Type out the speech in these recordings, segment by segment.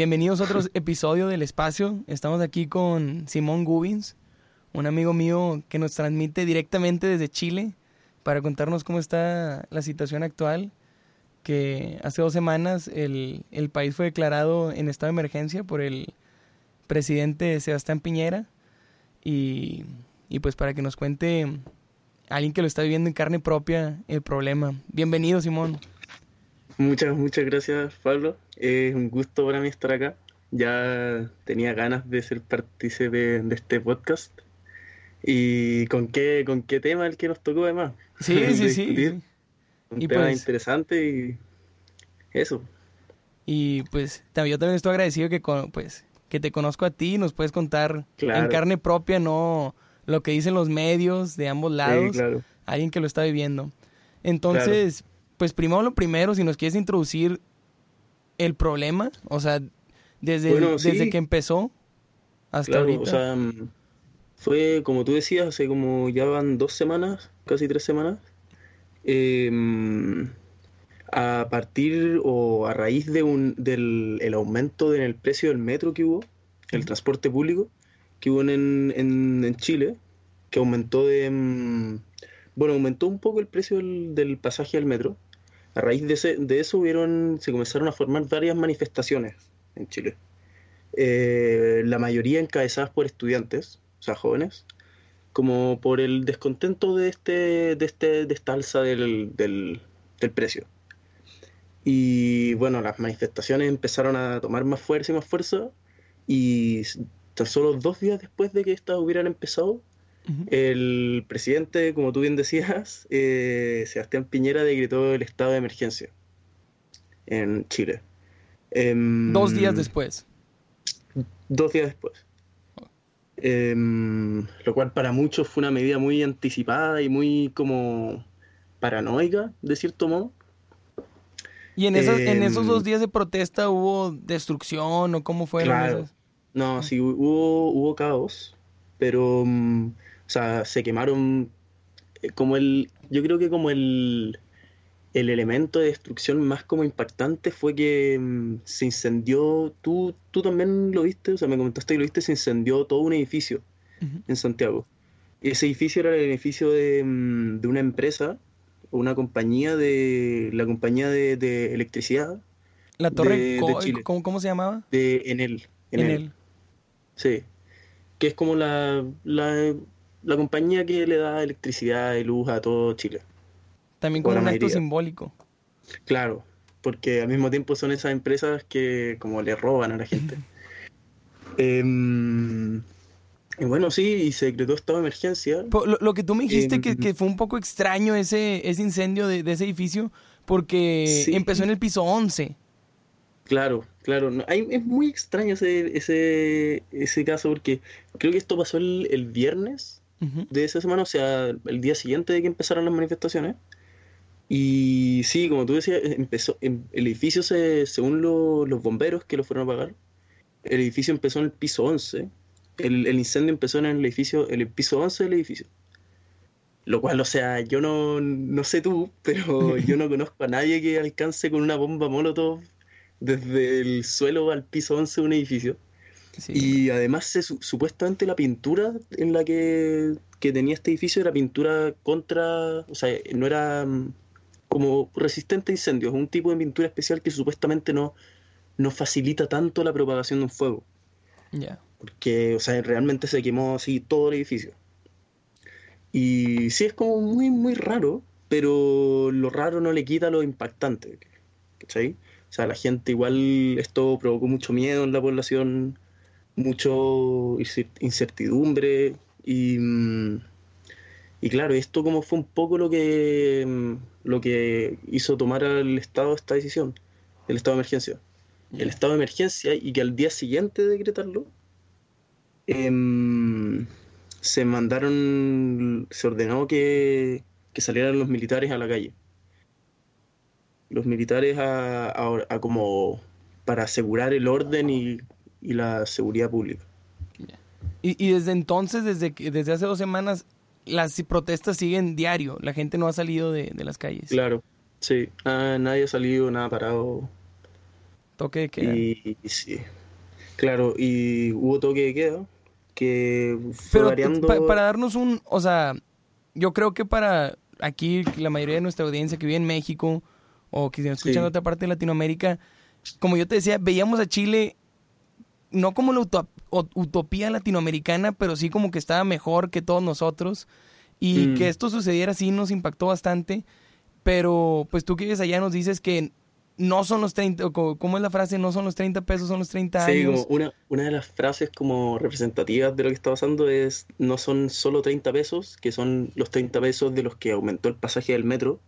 Bienvenidos a otro episodio del Espacio. Estamos aquí con Simón Gubins, un amigo mío que nos transmite directamente desde Chile para contarnos cómo está la situación actual, que hace dos semanas el, país fue declarado en estado de emergencia por el presidente Sebastián Piñera y, y pues para que nos cuente alguien que lo está viviendo en carne propia el problema. Bienvenido, Simón. Muchas, muchas gracias, Pablo. Es un gusto para mí estar acá. Ya tenía ganas de ser partícipe de este podcast. ¿Y con qué, con qué tema el que nos tocó además? Sí, sí, sí. Un tema pues interesante y eso. Y pues yo también estoy agradecido que, pues, que te conozco a ti y nos puedes contar en carne propia, no lo que dicen los medios de ambos lados, alguien que lo está viviendo. Entonces, pues primero lo primero, si nos quieres introducir el problema, o sea, desde, desde que empezó hasta ahorita. O sea, mm, fue como tú decías, hace como ya van dos semanas, casi tres semanas, em, a partir o a raíz de un, del el aumento en el precio del metro que hubo, el transporte público que hubo en, en, Chile, que aumentó de... Mm, bueno, aumentó un poco el precio del, del pasaje al metro, a raíz de, eso se comenzaron a formar varias manifestaciones en Chile. Eh, la mayoría encabezadas por estudiantes, o sea, jóvenes, como por el descontento de, este, de, este, de esta alza del, del, precio. Y bueno, las manifestaciones empezaron a tomar más fuerza y más fuerza, y tan solo dos días después de que estas hubieran empezado, el presidente, como tú bien decías, eh, Sebastián Piñera decretó el estado de emergencia en Chile. Em, dos días después. Dos días después. Em, lo cual para muchos fue una medida muy anticipada y muy como paranoica, de cierto modo. ¿Y en esos, en esos dos em, días de protesta hubo destrucción o cómo fue? Claro. No, sí, hubo, hubo caos, pero mm, o sea, se quemaron eh, como el, yo creo que como el, el elemento de destrucción más como impactante fue que mm, se incendió, tú, tú también lo viste, o sea, me comentaste que lo viste, se incendió todo un edificio en Santiago. Y ese edificio era el edificio de, mm, de una empresa, una compañía de, la compañía de, electricidad. La torre, de, Chile. ¿cómo, se llamaba? De Enel. Enel. Enel. Sí. Que es como la, la la compañía que le da electricidad y luz a todo Chile. También como un acto simbólico. Claro, porque al mismo tiempo son esas empresas que como le roban a la gente. Em, y bueno, sí, y se decretó estado de emergencia. Lo, que tú me dijiste que, em, fue un poco extraño ese, ese incendio de, ese edificio, porque empezó en el piso 11. Claro, claro. es muy extraño ese, ese, ese caso, porque creo que esto pasó el, el viernes de esa semana, o sea, el día siguiente de que empezaron las manifestaciones. Y sí, como tú decías, empezó, em, el edificio, se, según los bomberos que lo fueron a pagar, el edificio empezó en el piso 11. El, incendio empezó en el edificio, en el piso 11 del edificio. Lo cual, o sea, yo no, no sé tú, pero yo no conozco a nadie que alcance con una bomba molotov desde el suelo al piso 11 de un edificio. Y además, supuestamente la pintura en la que, tenía este edificio era pintura contra, o sea, no era mm, como resistente a incendios, un tipo de pintura especial que supuestamente no, no facilita tanto la propagación de un fuego. Ya. Porque, o sea, realmente se quemó así todo el edificio. Y sí es como muy, muy raro, pero lo raro no le quita lo impactante. ¿Cachai? O sea, la gente igual, esto provocó mucho miedo en la población mucho incertidumbre y, mm, y claro, esto como fue un poco lo que, mm, lo que hizo tomar al Estado esta decisión, el estado de emergencia. El estado de emergencia y que al día siguiente de decretarlo em, se mandaron, se ordenó que, que, salieran los militares a la calle. Los militares a, a como para asegurar el orden y y la seguridad pública. Y, desde entonces, desde, desde hace dos semanas, las protestas siguen diario, la gente no ha salido de, las calles. Claro, sí, nadie ha salido, nada parado. Toque de queda. Y, sí, claro, y hubo toque de queda que fue variando... para darnos un, o sea, yo creo que para aquí la mayoría de nuestra audiencia que vive en México o que se escucha en otra parte de Latinoamérica, como yo te decía, veíamos a Chile no como la utopía latinoamericana, pero sí como que estaba mejor que todos nosotros. Y mm. que esto sucediera sí nos impactó bastante. Pero pues tú que vives allá nos dices que no son los 30, ¿cómo es la frase? No son los 30 pesos, son los 30 años. Sí, como una, una de las frases como representativas de lo que está pasando es no son solo 30 pesos, que son los 30 pesos de los que aumentó el pasaje del metro,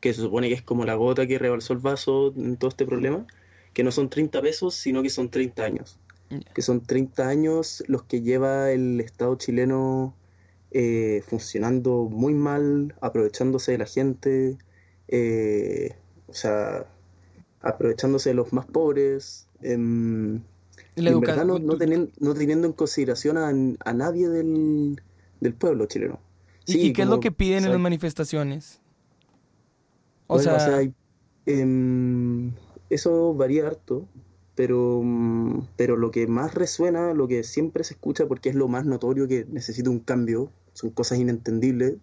que se supone que es como la gota que rebalsó el vaso en todo este problema, que no son 30 pesos, sino que son 30 años. Que son 30 años los que lleva el Estado chileno eh, funcionando muy mal, aprovechándose de la gente, eh, o sea, aprovechándose de los más pobres, em, en verdad no, teniendo, en consideración a, nadie del, pueblo chileno. ¿Y, qué es lo que piden en las manifestaciones? O sea, em, eso varía harto, pero, mm, pero lo que más resuena, lo que siempre se escucha, porque es lo más notorio que necesita un cambio, son cosas inentendibles,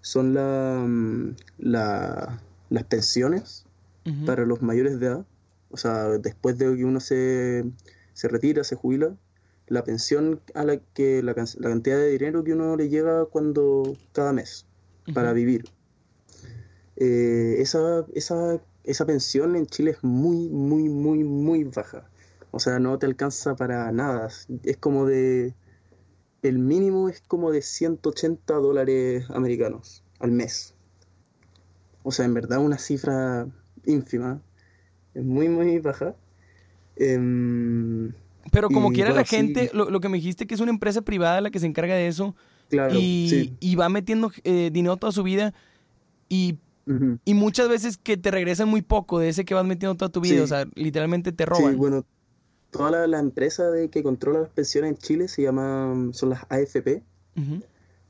son la, mm, las pensiones para los mayores de edad. O sea, después de que uno se, se retira, se jubila, la pensión a la que la, la, cantidad de dinero que uno le llega cuando cada mes para vivir. Eh, esa, esa, esa pensión en Chile es muy, muy, muy, muy baja. O sea, no te alcanza para nada. Es como de... El mínimo es como de 180 dólares americanos al mes. O sea, en verdad una cifra ínfima, es muy, muy baja. Em, Pero como quiera la gente, lo, que me dijiste que es una empresa privada la que se encarga de eso y, va metiendo eh, dinero toda su vida y, y, muchas veces que te regresan muy poco de ese que vas metiendo toda tu vida, o sea, literalmente te roban. Sí, bueno, toda la, la empresa de que controla las pensiones en Chile se llama, son las AFP,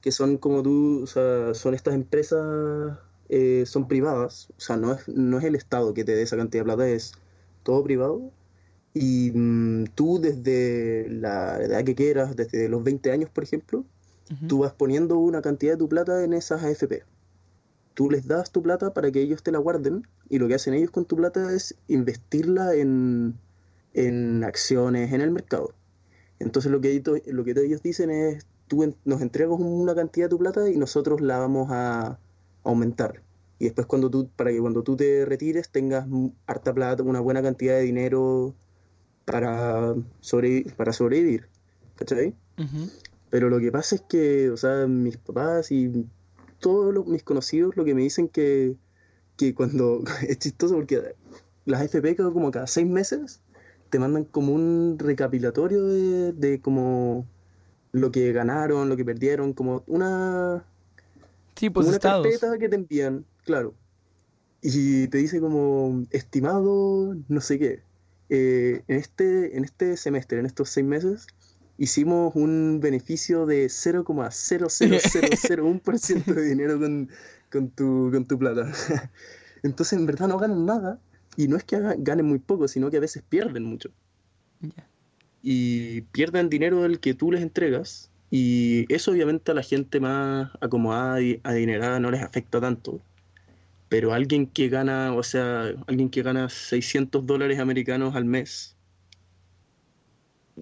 que son como tú, o sea, son estas empresas eh, son privadas, o sea, no es, no es el Estado que te dé esa cantidad de plata, es todo privado. Y mm, tú desde la edad que quieras, desde los 20 años, por ejemplo, tú vas poniendo una cantidad de tu plata en esas AFP. Tú les das tu plata para que ellos te la guarden y lo que hacen ellos con tu plata es investirla en, en acciones en el mercado. Entonces lo que, lo que ellos dicen es, tú nos entregas una cantidad de tu plata y nosotros la vamos a, aumentar. Y después cuando tú, para que cuando tú te retires tengas harta plata, una buena cantidad de dinero para, para sobrevivir. ¿Cachai? Pero lo que pasa es que, o sea, mis papás y todos mis conocidos lo que me dicen que, que cuando es chistoso porque las FP como cada seis meses te mandan como un recapitulatorio de, de como lo que ganaron, lo que perdieron, como una Sí, pues una carpeta que te envían, claro. Y te dice como, estimado, no sé qué. Eh, en, este, en este semestre, en estos seis meses, hicimos un beneficio de 0,00001% de dinero con, con, tu, con tu plata. Entonces, en verdad no ganan nada. Y no es que ganen muy poco, sino que a veces pierden mucho. Y pierden dinero del que tú les entregas y eso obviamente a la gente más acomodada y adinerada no les afecta tanto. Pero alguien que gana, o sea, alguien que gana 600 dólares americanos al mes,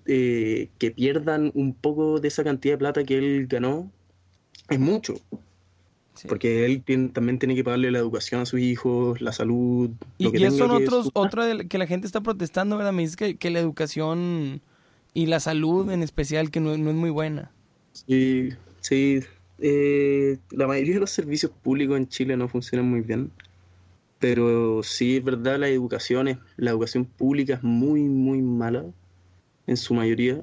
eh, que pierdan un poco de esa cantidad de plata que él ganó, es mucho. Porque él también tiene que pagarle la educación a sus hijos, la salud. Y, lo que y son otros, otro que la gente está protestando, ¿verdad? Me dice que, que la educación y la salud en especial que no, no es muy buena. Sí, sí. Eh, la mayoría de los servicios públicos en Chile no funcionan muy bien. Pero sí es verdad, la educación, es, la educación pública es muy, muy mala en su mayoría.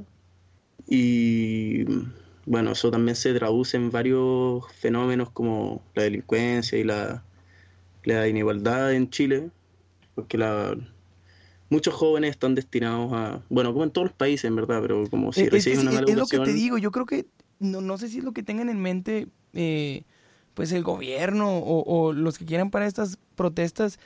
Y bueno, eso también se traduce en varios fenómenos como la delincuencia y la, la inigualdad en Chile, porque la, muchos jóvenes están destinados a, bueno, como en todos los países, en verdad, pero como si eh, reciben una mala educación... Es lo que te digo, yo creo que, no, no sé si es lo que tengan en mente, eh, pues el gobierno o, los que quieran para estas protestas,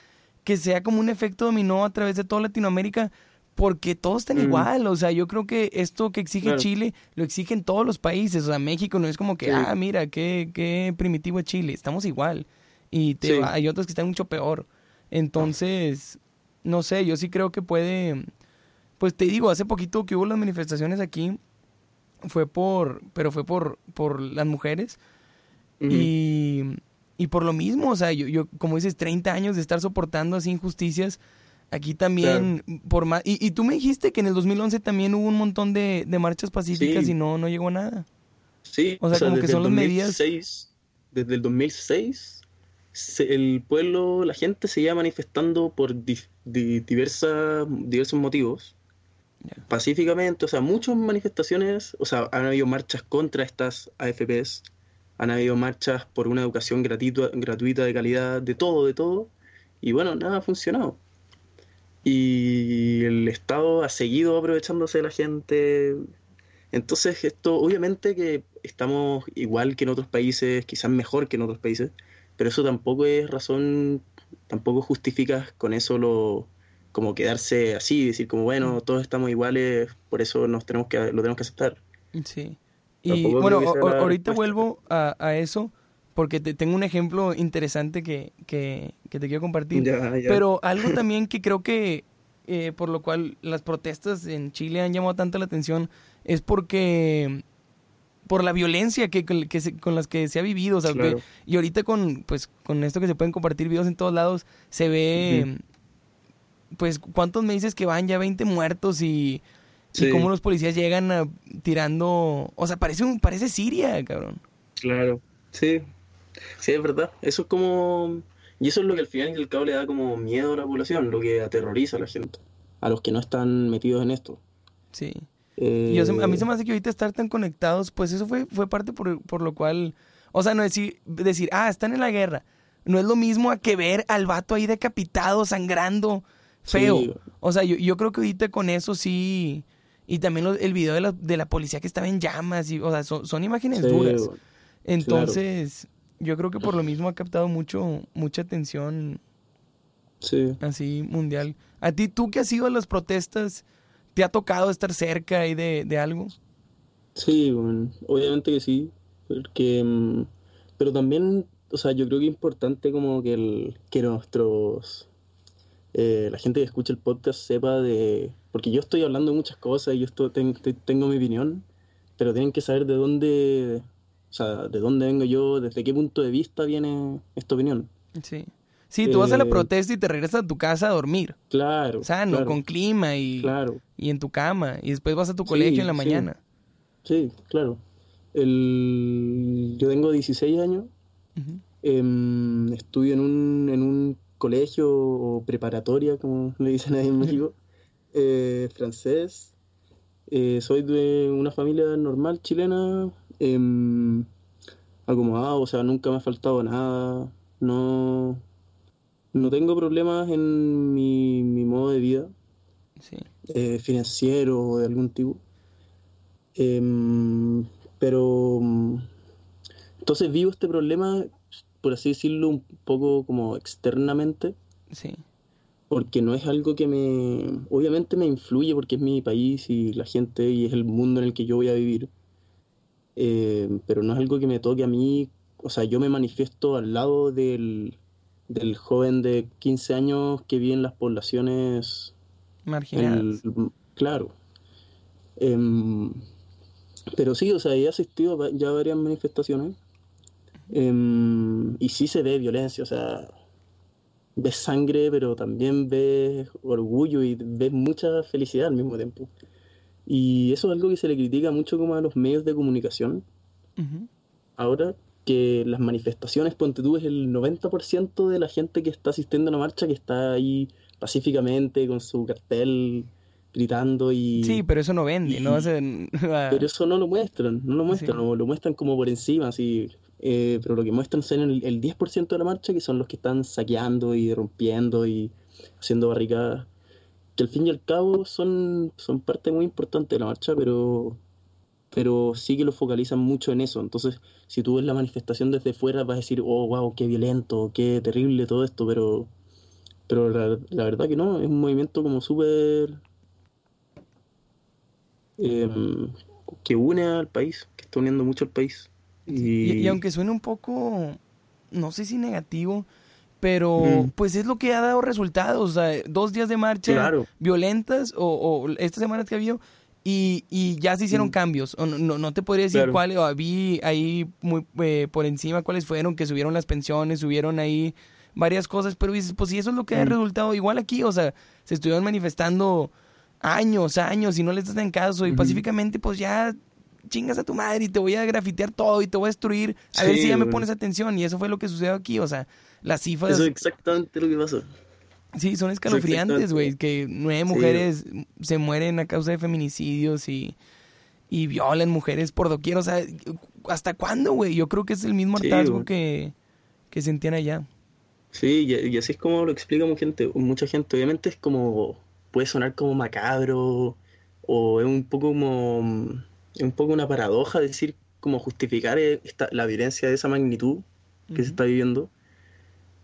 que sea como un efecto dominó a través de toda Latinoamérica, porque todos están mm. igual, o sea, yo creo que esto que exige Chile lo exigen todos los países, o sea, México no es como que, ah, mira, qué, qué primitivo es Chile, estamos igual, y te, hay otros que están mucho peor, entonces, no sé, yo sí creo que puede, pues te digo, hace poquito que hubo las manifestaciones aquí, fue por, pero fue por, por las mujeres, y, y por lo mismo, o sea, yo, yo, como dices, 30 años de estar soportando así injusticias, Aquí también, por más... Y, tú me dijiste que en el 2011 también hubo un montón de, marchas pacíficas y no, no llegó a nada. Sí, o sea, como que son las medidas... Desde el 2006, el pueblo, la gente se iba manifestando por diversas, diversos motivos. Pacíficamente, o sea, muchas manifestaciones, o sea, han habido marchas contra estas AFPs, han habido marchas por una educación gratuita, gratuita de calidad, de todo, de todo. Y bueno, nada ha funcionado y el Estado ha seguido aprovechándose de la gente. Entonces, esto obviamente que estamos igual que en otros países, quizás mejor que en otros países, pero eso tampoco es razón, tampoco justifica con eso lo como quedarse así, decir como bueno, todos estamos iguales, por eso nos tenemos que lo tenemos que aceptar. Sí. Y bueno, ahorita vuelvo a, a eso porque te tengo un ejemplo interesante que, que, te quiero compartir. Pero algo también que creo que eh, por lo cual las protestas en Chile han llamado tanto la atención es porque por la violencia que, con las que se ha vivido, y ahorita con pues con esto que se pueden compartir videos en todos lados se ve pues cuántos me dices que van ya 20 muertos y y cómo los policías llegan tirando, o sea, parece un parece Siria, cabrón. Claro. Sí, Sí, es verdad. Eso es como. Y eso es lo que al final y al cabo le da como miedo a la población, lo que aterroriza a la gente, a los que no están metidos en esto. Sí. Y a mí se me hace que ahorita estar tan conectados, pues eso fue, fue parte por, por lo cual. O sea, no decir, decir, ah, están en la guerra. No es lo mismo a que ver al vato ahí decapitado, sangrando, feo. O sea, yo, yo creo que ahorita con eso sí. Y también el video de la, de la policía que estaba en llamas, y, o sea, son, imágenes duras. Entonces, yo creo que por lo mismo ha captado mucho, mucha atención. Sí. Así mundial. ¿A ti, tú que has ido a las protestas, te ha tocado estar cerca ahí de, de algo? Sí, bueno, obviamente que sí. Porque, mm, pero también, o sea, yo creo que es importante como que, el, que nuestros. Eh, la gente que escucha el podcast sepa de. Porque yo estoy hablando de muchas cosas y yo estoy, tengo mi opinión, pero tienen que saber de dónde o sea, ¿de dónde vengo yo? ¿Desde qué punto de vista viene esta opinión? Sí. Sí, tú vas a la eh, protesta y te regresas a tu casa a dormir. Claro. Sano, con clima y, claro. y en tu cama. Y después vas a tu colegio en la mañana. Sí, claro. El... Yo tengo 16 años. Em, estudio en un, en un colegio o preparatoria, como le dicen ahí en México, eh, francés. Eh, soy de una familia normal chilena, eh, acomodado, o sea, nunca me ha faltado nada, no, no tengo problemas en mi, mi modo de vida eh, financiero o de algún tipo. Em, pero entonces vivo este problema, por así decirlo, un poco como externamente. Sí. Porque no es algo que me. Obviamente me influye porque es mi país y la gente y es el mundo en el que yo voy a vivir. Eh, pero no es algo que me toque a mí, o sea, yo me manifiesto al lado del, del joven de 15 años que vive en las poblaciones marginales. claro. Em, pero sí, o sea, he asistido ya a varias manifestaciones em, y sí se ve violencia, o sea, ves sangre, pero también ves orgullo y ves mucha felicidad al mismo tiempo. Y eso es algo que se le critica mucho como a los medios de comunicación. Ahora que las manifestaciones, ponte tú, es el 90% de la gente que está asistiendo a la marcha que está ahí pacíficamente con su cartel gritando y... Sí, pero eso no vende, ¿no? pero eso no lo muestran, no lo muestran, lo muestran como por encima, así. Eh, pero lo que muestran son el, el 10% de la marcha que son los que están saqueando y rompiendo y haciendo barricadas que al fin y al cabo son, son parte muy importante de la marcha, pero, pero sí que lo focalizan mucho en eso. Entonces, si tú ves la manifestación desde fuera, vas a decir, oh, wow, qué violento, qué terrible todo esto, pero, Pero la, verdad que no, es un movimiento como súper... Em, que une al país, que está uniendo mucho al país. Y... aunque suene un poco, no sé si negativo, pero pues es lo que ha dado resultados. O sea, dos días de marcha violentas o, o, estas semanas que ha habido y, y ya se hicieron cambios. O no, no, te podría decir cuáles, vi ahí muy eh, por encima cuáles fueron, que subieron las pensiones, subieron ahí varias cosas, pero dices, pues si eso es lo que ha resultado, igual aquí, o sea, se estuvieron manifestando años, años y no les en caso y pacíficamente pues ya chingas a tu madre y te voy a grafitear todo y te voy a destruir, a ver si ya me pones atención y eso fue lo que sucedió aquí, o sea, las cifras... Eso es exactamente lo que pasó. Sí, son escalofriantes, güey, que nueve mujeres se mueren a causa de feminicidios y, y violan mujeres por doquier, o sea, ¿hasta cuándo, güey? Yo creo que es el mismo hartazgo que, que sentían allá. Sí, y, así es como lo explica mucha gente, mucha gente. Obviamente es como, puede sonar como macabro, o es un poco como, es un poco una paradoja decir, como justificar esta, la violencia de esa magnitud que se está viviendo.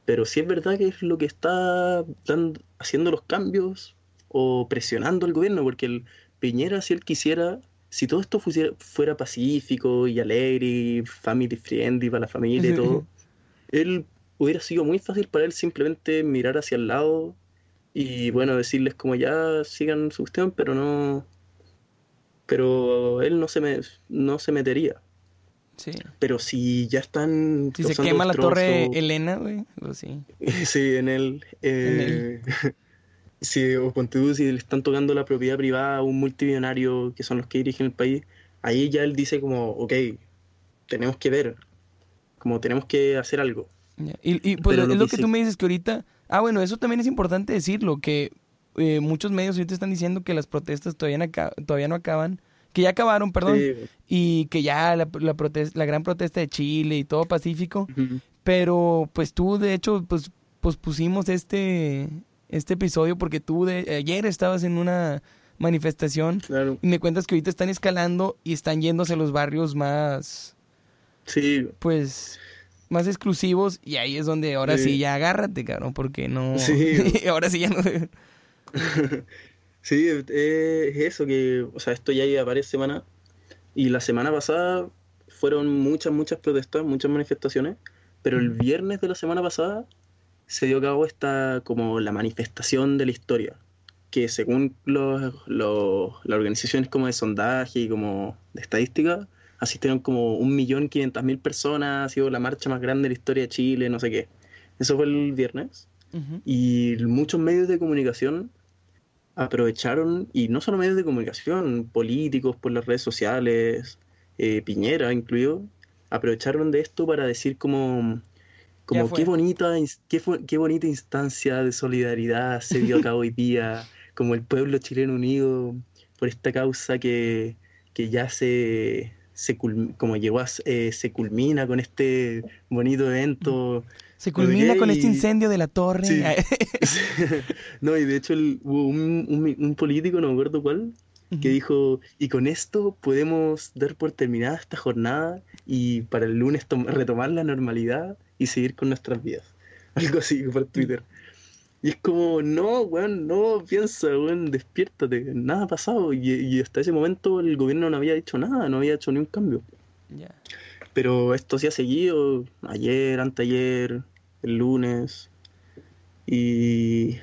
Pero sí es verdad que es lo que está dando, haciendo los cambios o presionando al gobierno, porque el Piñera, si él quisiera, si todo esto fuera pacífico y alegre y family friendly para la familia y todo, él hubiera sido muy fácil para él simplemente mirar hacia el lado y bueno, decirles como ya sigan su cuestión, pero no. Pero él no se, me, no se metería. Sí. Pero si ya están. Si se quema la torre Elena, güey, sí. sí, en él. Eh, si, o ponte si le están tocando la propiedad privada a un multimillonario que son los que dirigen el país, ahí ya él dice como, ok, tenemos que ver, como tenemos que hacer algo. Y, pues es lo que, tú me dices que ahorita... Ah, bueno, eso también es importante decirlo, que eh, muchos medios ahorita están diciendo que las protestas todavía no, todavía no acaban, que ya acabaron, perdón, y que ya la, la, la gran protesta de Chile y todo Pacífico, pero pues tú de hecho pues, pues pusimos este, este episodio porque tú de, ayer estabas en una manifestación y me cuentas que ahorita están escalando y están yéndose a los barrios más... Sí. Pues más exclusivos y ahí es donde ahora sí, ya agárrate, cabrón, porque no... Sí. ahora sí ya no... sí, es eso que, o sea, esto ya lleva varias semanas y la semana pasada fueron muchas, muchas protestas, muchas manifestaciones, pero el viernes de la semana pasada se dio a cabo esta como la manifestación de la historia, que según los, los, las organizaciones como de sondaje y como de estadística, asistieron como un millón quinientas mil personas, ha sido la marcha más grande de la historia de Chile, no sé qué. Eso fue el viernes. Y muchos medios de comunicación aprovecharon, y no solo medios de comunicación, políticos por las redes sociales, eh, Piñera incluido, aprovecharon de esto para decir como, como qué bonita, qué, qué bonita instancia de solidaridad se dio a cabo hoy día, como el pueblo chileno unido por esta causa que, que ya se, se como llegó a, eh, se culmina con este bonito evento. Se culmina con este incendio de la torre. no, y de hecho hubo un, político, no me acuerdo cuál, que dijo, y con esto podemos dar por terminada esta jornada y para el lunes retomar la normalidad y seguir con nuestras vidas. Algo así por Twitter. Y es como, no, weón, no, piensa, weón, despiértate, nada ha pasado. Y, hasta ese momento el gobierno no había hecho nada, no había hecho ni un cambio. Pero esto se ha seguido ayer, anteayer, el lunes. Y,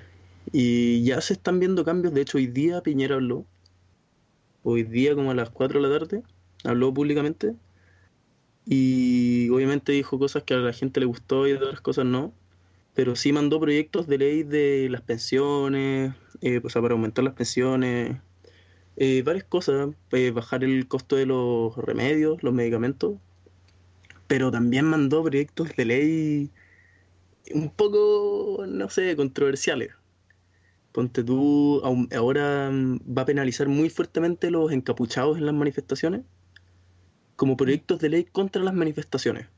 y ya se están viendo cambios. De hecho, hoy día Piñera habló. Hoy día, como a las 4 de la tarde, habló públicamente. Y obviamente dijo cosas que a la gente le gustó y otras cosas no pero sí mandó proyectos de ley de las pensiones, eh, o sea, para aumentar las pensiones, eh, varias cosas, eh, bajar el costo de los remedios, los medicamentos, pero también mandó proyectos de ley un poco, no sé, controversiales. Ponte tú, ahora va a penalizar muy fuertemente los encapuchados en las manifestaciones, como proyectos de ley contra las manifestaciones,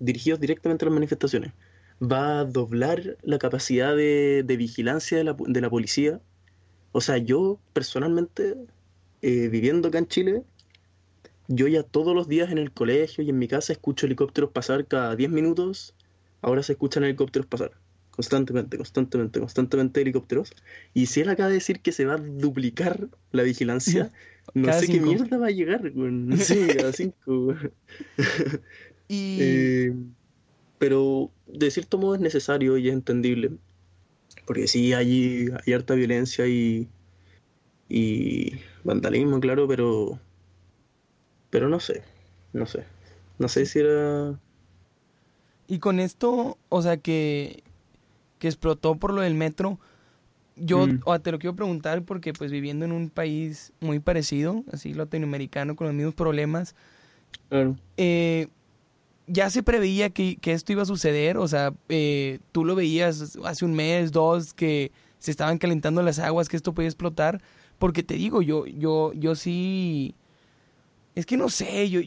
dirigidos directamente a las manifestaciones va a doblar la capacidad de, vigilancia de la, de la, policía. O sea, yo personalmente, eh, viviendo acá en Chile, yo ya todos los días en el colegio y en mi casa escucho helicópteros pasar cada 10 minutos. Ahora se escuchan helicópteros pasar. constantemente, constantemente, constantemente helicópteros. Y si él acaba de decir que se va a duplicar la vigilancia, no sé qué mierda va a llegar, güey. Sí, cada cinco, y... Eh, pero de cierto modo es necesario y es entendible. Porque sí, hay, hay harta violencia y, y vandalismo, claro, pero, pero no sé, no sé. No sé si era... Y con esto, o sea, que, que explotó por lo del metro, yo mm. te lo quiero preguntar porque pues viviendo en un país muy parecido, así latinoamericano, con los mismos problemas, claro. eh, ya se preveía que, esto iba a suceder, o sea, eh, tú lo veías hace un mes, dos, que se estaban calentando las aguas, que esto podía explotar, porque te digo, yo, yo, yo sí, es que no sé, yo,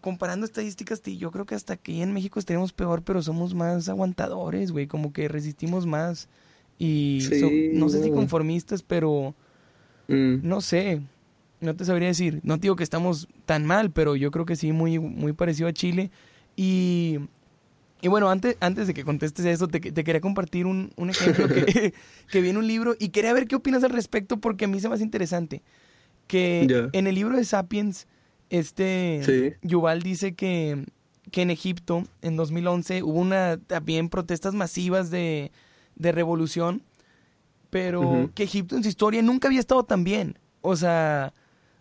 comparando estadísticas, yo creo que hasta aquí en México estaremos peor, pero somos más aguantadores, güey, como que resistimos más y no sé si conformistas, pero mm. no sé, no te sabría decir, no digo que estamos tan mal, pero yo creo que sí, muy, muy parecido a Chile y, y bueno, antes, antes de que contestes eso, te, te quería compartir un, un ejemplo que, que, vi en un libro y quería ver qué opinas al respecto porque a mí se me hace interesante. Que en el libro de Sapiens, este Yuval dice que, que en Egipto, en 2011, hubo una también protestas masivas de, de revolución, pero que Egipto en su historia nunca había estado tan bien. O sea,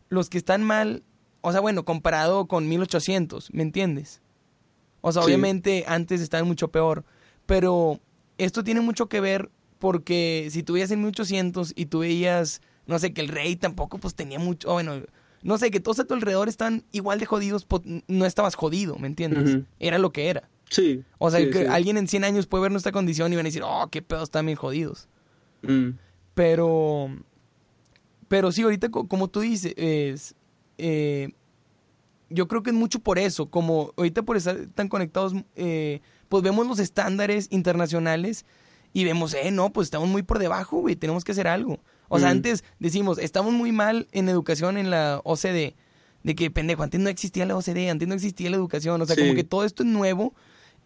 los que están mal, o sea, bueno, comparado con 1800, ¿me entiendes? O sea, obviamente antes estaban mucho peor. Pero esto tiene mucho que ver porque si tú veías en 1800 y tú veías, no sé, que el rey tampoco pues tenía mucho, bueno, no sé, que todos a tu alrededor están igual de jodidos, pues, no estabas jodido, ¿me entiendes? Era lo que era. Sí. O sea, que alguien en 100 años puede ver nuestra condición y van a decir, oh, qué pedos están bien jodidos. Mm. Pero, pero sí, ahorita como tú dices, es, eh, yo creo que es mucho por eso, como ahorita por estar tan conectados, eh, pues vemos los estándares internacionales y vemos, eh, no, pues estamos muy por debajo, güey, tenemos que hacer algo. O sea, antes decimos, estamos muy mal en educación en la OCDE, de que pendejo, antes no existía la OCDE, antes no existía la educación, o sea, como que todo esto es nuevo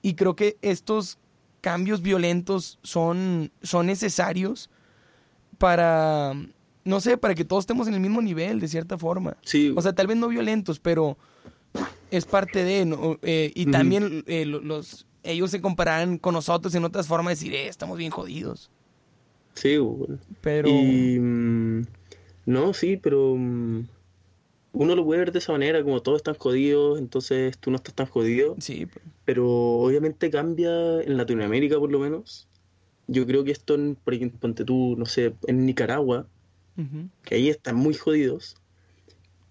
y creo que estos cambios violentos son, son necesarios para, no sé, para que todos estemos en el mismo nivel, de cierta forma. Sí. O sea, tal vez no violentos, pero es parte de, ¿no? Eh, y también eh, los, ellos se compararán con nosotros en otras formas de decir, eh, estamos bien jodidos. Sí, Pero... Mm, no, sí, pero... Mm, uno lo puede ver de esa manera, como todos están jodidos, entonces tú no estás tan jodido. Sí. Pero obviamente cambia en Latinoamérica por lo menos. Yo creo que esto, en, por ejemplo, ponte tú, no sé, en Nicaragua, que ahí están muy jodidos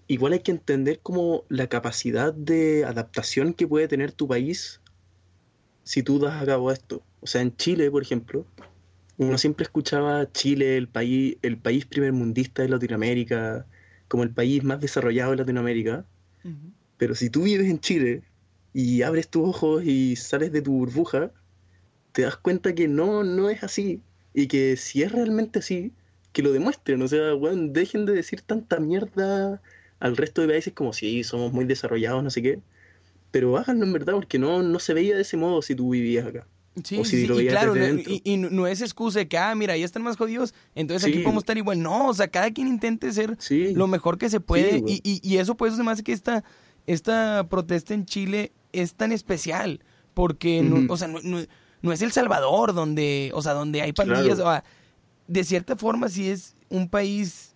igual hay que entender como la capacidad de adaptación que puede tener tu país si tú das a cabo esto. O sea, en Chile, por ejemplo, uno siempre escuchaba Chile, el país, el país primermundista de Latinoamérica, como el país más desarrollado de Latinoamérica. Pero si tú vives en Chile y abres tus ojos y sales de tu burbuja, te das cuenta que no, no es así. Y que si es realmente así, que lo demuestren. O sea, bueno, dejen de decir tanta mierda al resto de países como si somos muy desarrollados, no sé qué. Pero háganlo en verdad porque no, no se veía de ese modo si tú vivías acá. Sí, sí, y claro, no, y, no es excusa de que, ah, mira, ya están más jodidos, entonces aquí podemos estar igual. No, o sea, cada quien intente ser lo mejor que se puede. y, y, eso pues hace que esta, esta protesta en Chile es tan especial, porque, no, o sea, no, es El Salvador donde, o sea, donde hay pandillas, o sea, de cierta forma sí es un país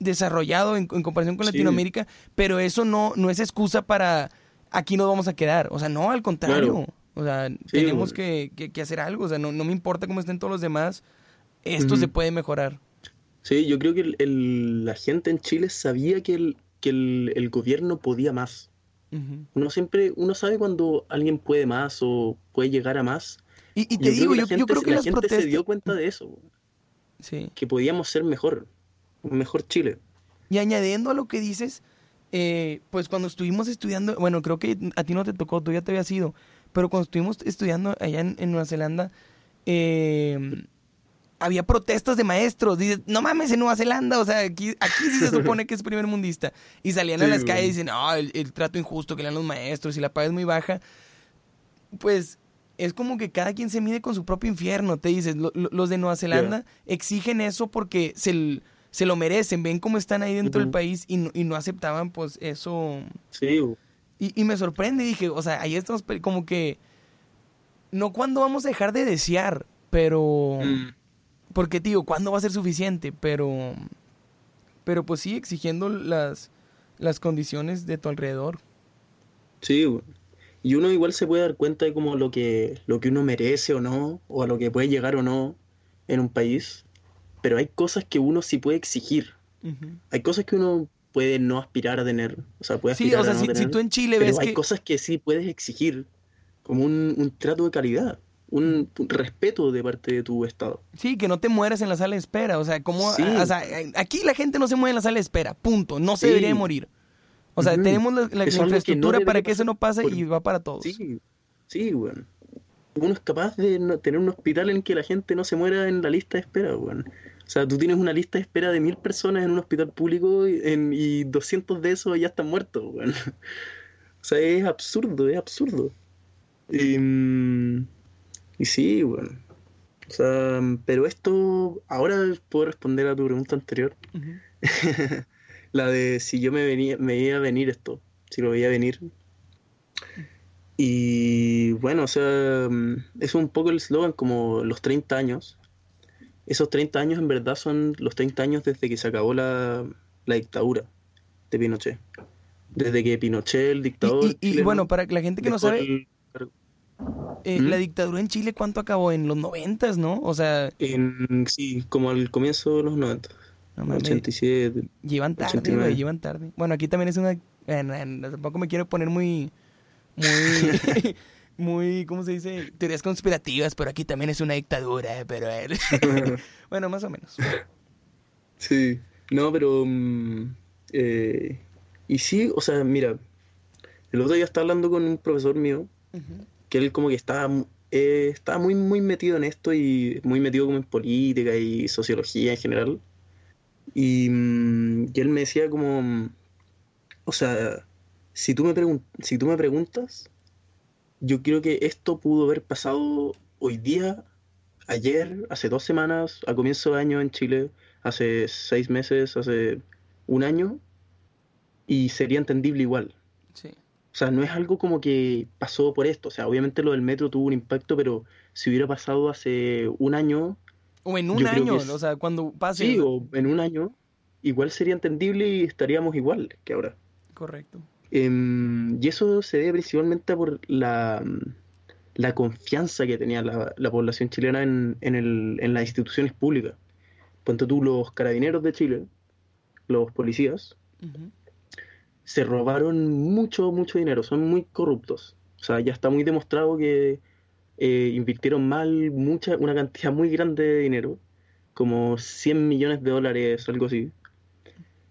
desarrollado en, comparación con Latinoamérica, pero eso no, no es excusa para aquí nos vamos a quedar. O sea, no, al contrario. O sea, tenemos que, que, hacer algo. O sea, no, no, me importa cómo estén todos los demás. Esto se puede mejorar. Sí, yo creo que el, la gente en Chile sabía que el, que el, gobierno podía más. Uno siempre, uno sabe cuando alguien puede más o puede llegar a más. Y, te digo, yo, creo que la gente se dio cuenta de eso. Sí. Que podíamos ser mejor un mejor Chile. Y añadiendo a lo que dices, eh, pues cuando estuvimos estudiando, bueno, creo que a ti no te tocó, tú ya te habías ido, pero cuando estuvimos estudiando allá en, Nueva Zelanda, em, había protestas de maestros. Dices, no mames, en Nueva Zelanda, o sea, aquí, aquí sí se supone que es primer mundista. Y salían a las calles y dicen, no, el, trato injusto que le dan los maestros y la paga es muy baja. Pues es como que cada quien se mide con su propio infierno, te dices. los de Nueva Zelanda exigen eso porque se, se, lo merecen, ven cómo están ahí dentro del país y no, y no aceptaban pues eso. Sí. Y, y me sorprende, dije, o sea, ahí estamos como que... No cuando vamos a dejar de desear, pero... Mm. Porque, tío, ¿cuándo va a ser suficiente? Pero... Pero pues sí, exigiendo las, las condiciones de tu alrededor. Sí, y uno igual se puede dar cuenta de como lo que, lo que uno merece o no, o a lo que puede llegar o no en un país. Pero hay cosas que uno sí puede exigir. Hay cosas que uno puede no aspirar a tener. O sea, puede aspirar sí, o sea, si, tú en Chile ves hay cosas que sí puedes exigir, como un, un trato de calidad un, respeto de parte de tu estado. Sí, que no te mueras en la sala de espera. O sea, como, o sea, aquí la gente no se muere en la sala de espera, punto. No se debería morir. O sea, tenemos la, infraestructura para que eso no pase y va para todos. Sí, sí, bueno. Uno es capaz de tener un hospital en que la gente no se muera en la lista de espera, weón. O sea, tú tienes una lista de espera de mil personas en un hospital público y, en, y 200 de esos ya están muertos, weón. O sea, es absurdo, es absurdo. Y, mm, y sí, bueno. O sea, pero esto, ahora puedo responder a tu pregunta anterior. la de si yo me venía, me iba a venir esto, si lo veía venir. Y bueno, o sea, es un poco el eslogan como los 30 años. Esos 30 años en verdad son los 30 años desde que se acabó la, dictadura de Pinochet. Desde que Pinochet, el dictador... Y, bueno, para la gente que no sabe... Eh, la dictadura en Chile, ¿cuánto acabó? En los noventas, ¿no? O sea... En, sí, como al comienzo de los 90. 87. Llevan tarde, güey, llevan tarde. Bueno, aquí también es una... tampoco me quiero poner muy... Muy... muy, ¿cómo se dice? Teorías conspirativas, pero aquí también es una dictadura, pero... bueno, más o menos. Sí, no, pero... Mm, eh, y sí, o sea, mira, el otro día estaba hablando con un profesor mío que él como que estaba, eh, estaba muy, muy metido en esto y muy metido como en política y sociología en general. Y, mm, él me decía como, o sea, si tú, me si tú me preguntas, yo creo que esto pudo haber pasado hoy día, ayer, hace dos semanas, a comienzo de año en Chile, hace seis meses, hace un año, y sería entendible igual. Sí. O sea, no es algo como que pasó por esto. O sea, obviamente lo del metro tuvo un impacto, pero si hubiera pasado hace un año... O en un año, o sea, cuando pase... Sí, o en un año, igual sería entendible y estaríamos igual que ahora. Correcto. Em, y eso se debe principalmente por la, la confianza que tenía la, población chilena en, en, el, en, las instituciones públicas. Cuando tú, los carabineros de Chile, los policías, se robaron mucho, mucho dinero, son muy corruptos. O sea, ya está muy demostrado que eh, invirtieron mal mucha, una cantidad muy grande de dinero, como 100 millones de dólares, algo así,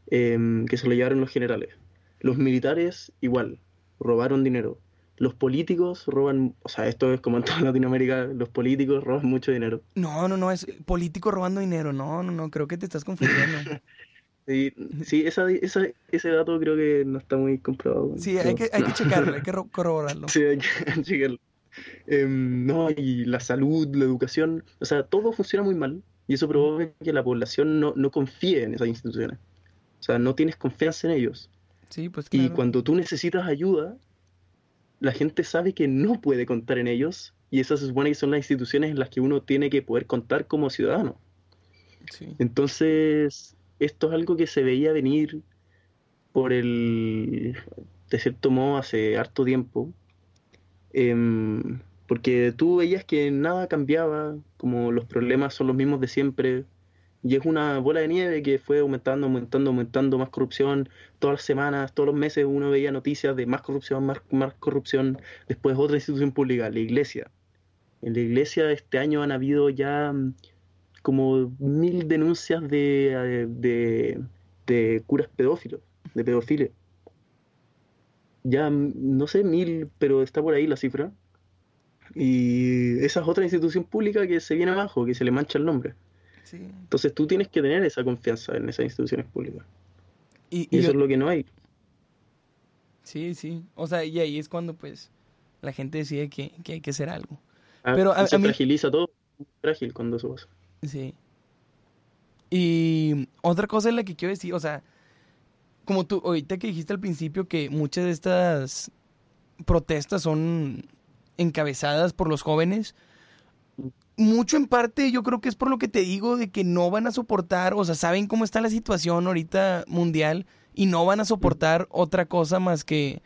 em, que se lo llevaron los generales. Los militares, igual, robaron dinero. Los políticos roban, o sea, esto es como en toda Latinoamérica, los políticos roban mucho dinero. No, no, no, es político robando dinero, no, no, no, creo que te estás confundiendo. Sí, sí esa, ese dato creo que no está muy comprobado. Sí, hay, que, hay que checarlo, hay que corroborarlo. Sí, hay que checarlo. Em, no, y la salud, la educación, o sea, todo funciona muy mal y eso provoca que la población no, no confíe en esas instituciones. O sea, no tienes confianza en ellos. Sí, pues Y cuando tú necesitas ayuda, la gente sabe que no puede contar en ellos y esas se supone que son las instituciones en las que uno tiene que poder contar como ciudadano. Sí. Entonces, esto es algo que se veía venir por el, de cierto modo, hace harto tiempo, em, porque tú veías que nada cambiaba, como los problemas son los mismos de siempre, y es una bola de nieve que fue aumentando, aumentando, aumentando, más corrupción, todas las semanas, todos los meses uno veía noticias de más corrupción, más, corrupción, después otra institución pública, la iglesia. En la iglesia este año han habido ya como mil denuncias de, de, de curas pedófilos, de pedofiles. Ya, no sé, mil, pero está por ahí la cifra. Y esa es otra institución pública que se viene abajo, que se le mancha el nombre. Entonces tú tienes que tener esa confianza en esas instituciones públicas. Y, eso es lo que no hay. Sí, sí. O sea, y ahí es cuando pues la gente decide que, que hay que hacer algo. Ah, Pero a, se a mí... fragiliza todo, frágil cuando eso pasa. Sí. Y otra cosa es la que quiero decir, o sea, como tú, ahorita que dijiste al principio que muchas de estas protestas son encabezadas por los jóvenes, mucho en parte yo creo que es por lo que te digo de que no van a soportar, o sea, saben cómo está la situación ahorita mundial y no van a soportar otra cosa más que,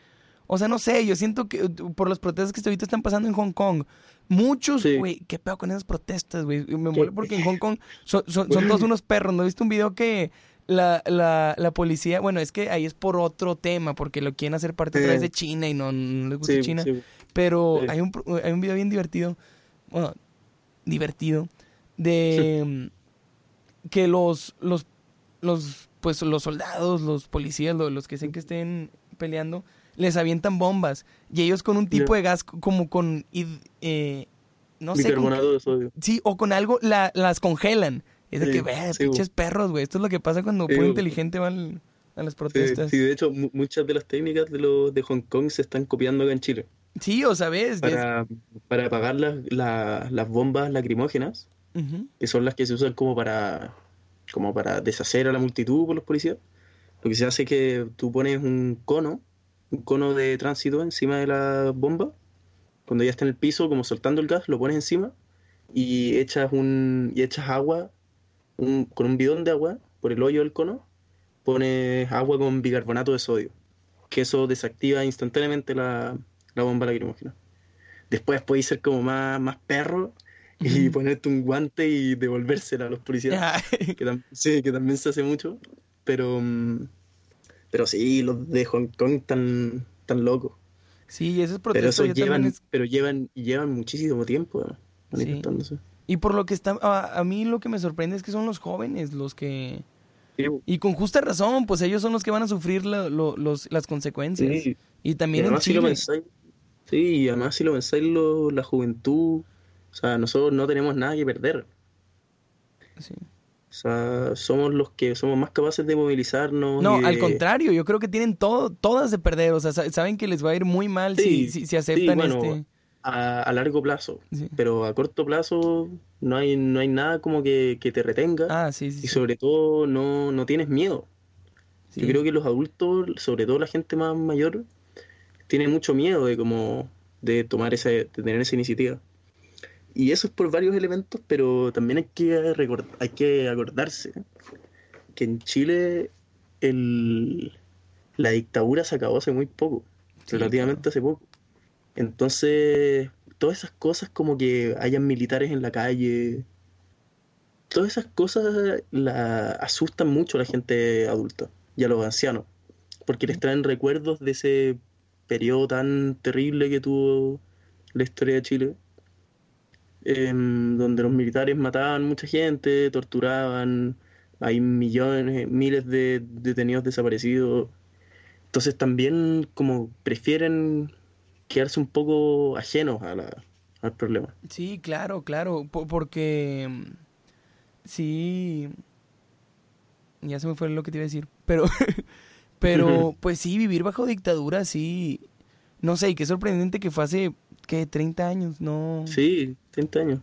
o sea, no sé, yo siento que uh, por las protestas que ahorita están pasando en Hong Kong, muchos, Sí. güey, qué pedo con esas protestas, güey, me muero porque en Hong Kong son, son, son todos unos perros, ¿no viste un video que la, la, la policía, bueno, es que ahí es por otro tema, porque lo quieren hacer parte a través Sí. de China y no, no les gusta Sí, China. sí. Pero Sí. hay, un, hay un video bien divertido, bueno, divertido, de mm, que los, los, los, pues los soldados, los policías, lo- los, que sean que estén peleando, les avientan bombas. Y ellos con un tipo de gas como con, eh, no sé, con, de sodio. sí, o con algo la- las congelan. Es de Sí, que, ve, sí, pinches perros, güey. Esto es lo que pasa cuando Sí, puro inteligente van a las protestas. sí, de hecho, mu- muchas de las técnicas de los de Hong Kong se están copiando acá en Chile. Sí, o sabes. Para, para apagar las, la- las bombas lacrimógenas, Ujú. que son las que se usan como para, como para deshacer a la multitud por los policías. Lo que se hace es que tú pones un cono, un cono de tránsito encima de la bomba. Cuando ya está en el piso, como soltando el gas, lo pones encima y echas un y echas agua un- con un bidón de agua por el hoyo del cono. Pones agua con bicarbonato de sodio, que eso desactiva instantáneamente la, la bomba lacrimógena. Después puedes ser como más, más perro y ponerte un guante y devolvérsela a los policías que, sí, que también se hace mucho, pero, mm, pero sí, los de Hong Kong tan, tan locos. Sí, Pero protestas eso yo también llevan, es- pero llevan, llevan muchísimo tiempo ¿no? Sí. Y por lo que está, a, a mí lo que me sorprende es que son los jóvenes los que... Sí, Y con justa razón, pues ellos son los que van a sufrir la- lo- los, las consecuencias. sí. Y Y también en si lo sí, y además si lo pensáis lo- la juventud, o sea, nosotros no tenemos nada que perder. Sí. O sea, somos los que somos más capaces de movilizarnos. No, de- al contrario, yo creo que tienen todo, todas de perder. O sea, sa- saben que les va a ir muy mal si, Sí, si, si aceptan bueno, este. a, a largo plazo. Sí. Pero a corto plazo no hay, no hay nada como que, que te retenga. Ah, sí, sí. y sí, sobre todo no, no tienes miedo. sí. Yo creo que los adultos, sobre todo la gente más mayor, tiene mucho miedo de como de tomar esa, de tener esa iniciativa. Y eso es por varios elementos, pero también hay que recordar, hay que acordarse que en Chile el, la dictadura se acabó hace muy poco, Sí, relativamente hace poco. Entonces, todas esas cosas como que hayan militares en la calle, todas esas cosas la asustan mucho a la gente adulta y a los ancianos, porque les traen recuerdos de ese periodo tan terrible que tuvo la historia de Chile, em, donde los militares mataban mucha gente, torturaban, hay millones, miles de detenidos desaparecidos. Entonces también como prefieren quedarse un poco ajenos a la- al problema. Sí, claro, claro. po- porque. mm, Sí. Ya se me fue lo que te iba a decir. Pero. pero, pues sí, vivir bajo dictadura, sí. No sé, y qué sorprendente que fue hace. ¿Qué? 30 años, ¿no? Sí, 30 años.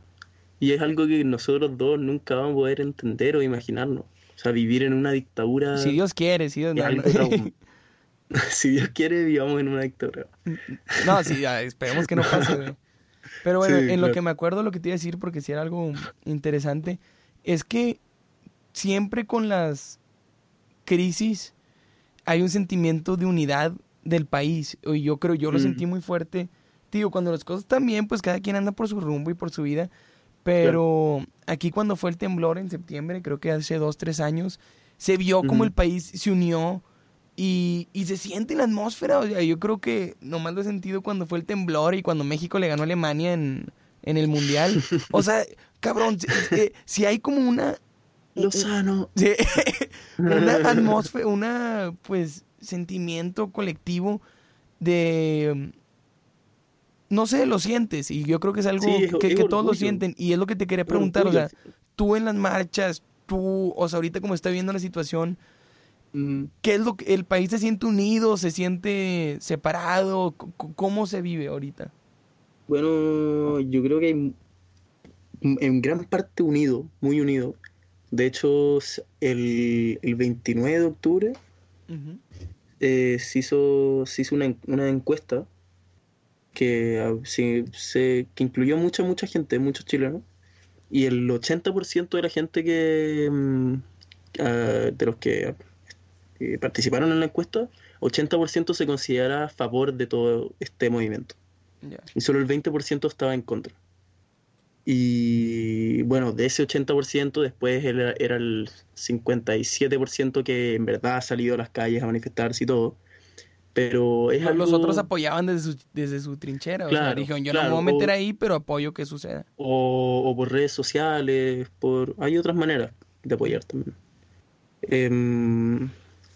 Y es algo que nosotros dos nunca vamos a poder entender o imaginarnos. O sea, vivir en una dictadura Si Dios quiere, si Dios no. Si Dios quiere, vivamos en una dictadura. No, sí, ya, esperemos que no pase, güey. Pero bueno, Sí, en lo que me acuerdo, lo que te iba a decir, porque si era algo interesante, es que siempre con las crisis hay un sentimiento de unidad del país. Y yo creo, yo lo Mm. sentí muy fuerte. Digo, cuando las cosas están bien, pues cada quien anda por su rumbo y por su vida. Pero aquí cuando fue el temblor en septiembre, creo que hace dos, tres años, se vio como Ujú. el país se unió y, y se siente la atmósfera. O sea, yo creo que nomás lo he sentido cuando fue el temblor y cuando México le ganó a Alemania en, en el Mundial. O sea, cabrón, si, eh, si hay como una... Lozano. Sí, una atmósfera, una, pues, sentimiento colectivo de... No sé, lo sientes y yo creo que es algo Sí, es- que, es que todos lo sienten y es lo que te quería preguntar, o sea, tú en las marchas, tú, o sea, ahorita como está viendo la situación, Mm, ¿qué es lo que el país se siente unido, se siente separado? ¿Cómo se vive ahorita? Bueno, yo creo que hay en gran parte unido, muy unido. De hecho, el, 29 de octubre eh, se hizo, se hizo una, una encuesta que, ah, se, que incluyó mucha, mucha gente, muchos chilenos, y el 80% de la gente que ah, de los que eh, participaron en la encuesta, 80% se considera a favor de todo este movimiento. Y solo el 20% estaba en contra. Y bueno, de ese 80% después era, era el 57% que en verdad ha salido a las calles a manifestarse y todo. Pero es Los otros apoyaban desde su, desde su trinchera. o sea, dijeron, yo no me voy a meter ahí, pero apoyo que suceda. O, por redes sociales, por hay otras maneras de apoyar también. Em,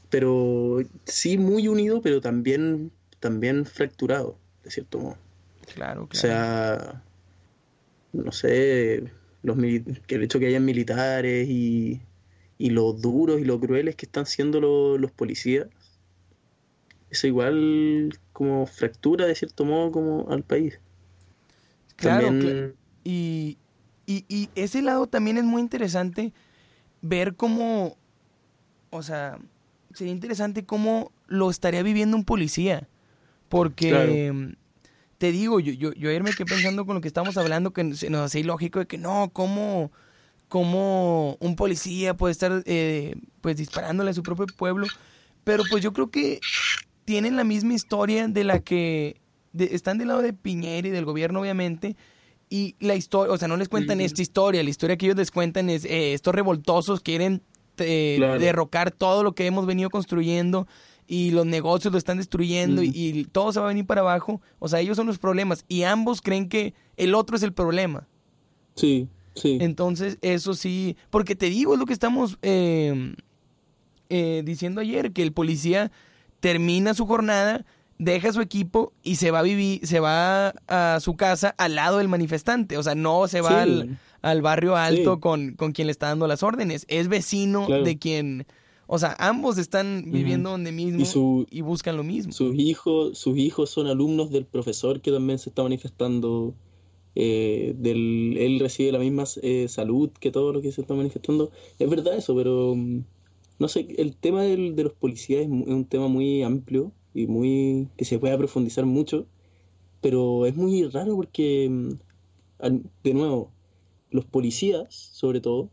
pero sí muy unido, pero también, también fracturado, de cierto modo. Claro, claro. O sea, no sé, los que el hecho que hayan militares y, y lo duros y lo crueles que están siendo los policías eso igual como fractura de cierto modo como al país. Claro, Y, y, ese lado también es muy interesante ver cómo, o sea, sería interesante cómo lo estaría viviendo un policía. Porque te digo, yo, yo, yo ayer me quedé pensando con lo que estamos hablando, que nos hace ilógico de que no, ¿cómo, cómo un policía puede estar eh, pues disparándole a su propio pueblo? Pero pues yo creo que tienen la misma historia de la que están del lado de Piñera y del gobierno, obviamente. Y la historia, o sea, no les cuentan esta historia. La historia que ellos les cuentan es: eh, estos revoltosos quieren eh, derrocar todo lo que hemos venido construyendo y los negocios lo están destruyendo y, todo se va a venir para abajo. O sea, ellos son los problemas y ambos creen que el otro es el problema. Sí, sí. Entonces, eso sí, porque te digo, es lo que estamos eh, diciendo ayer, que el policía termina su jornada, deja su equipo y se va a vivir, se va a su casa al lado del manifestante. O sea, no se va al, barrio alto con, con, quien le está dando las órdenes. Es vecino de quien. O sea, ambos están viviendo donde mismo y, buscan lo mismo. Sus hijos, sus hijos son alumnos del profesor que también se está manifestando. Eh, del, él recibe la misma eh, salud que todo lo que se está manifestando. Es verdad eso, pero mm, no sé, el tema del, de los policías es, un tema muy amplio y muy que se puede profundizar mucho, pero es muy raro porque, mm, de nuevo, los policías, sobre todo,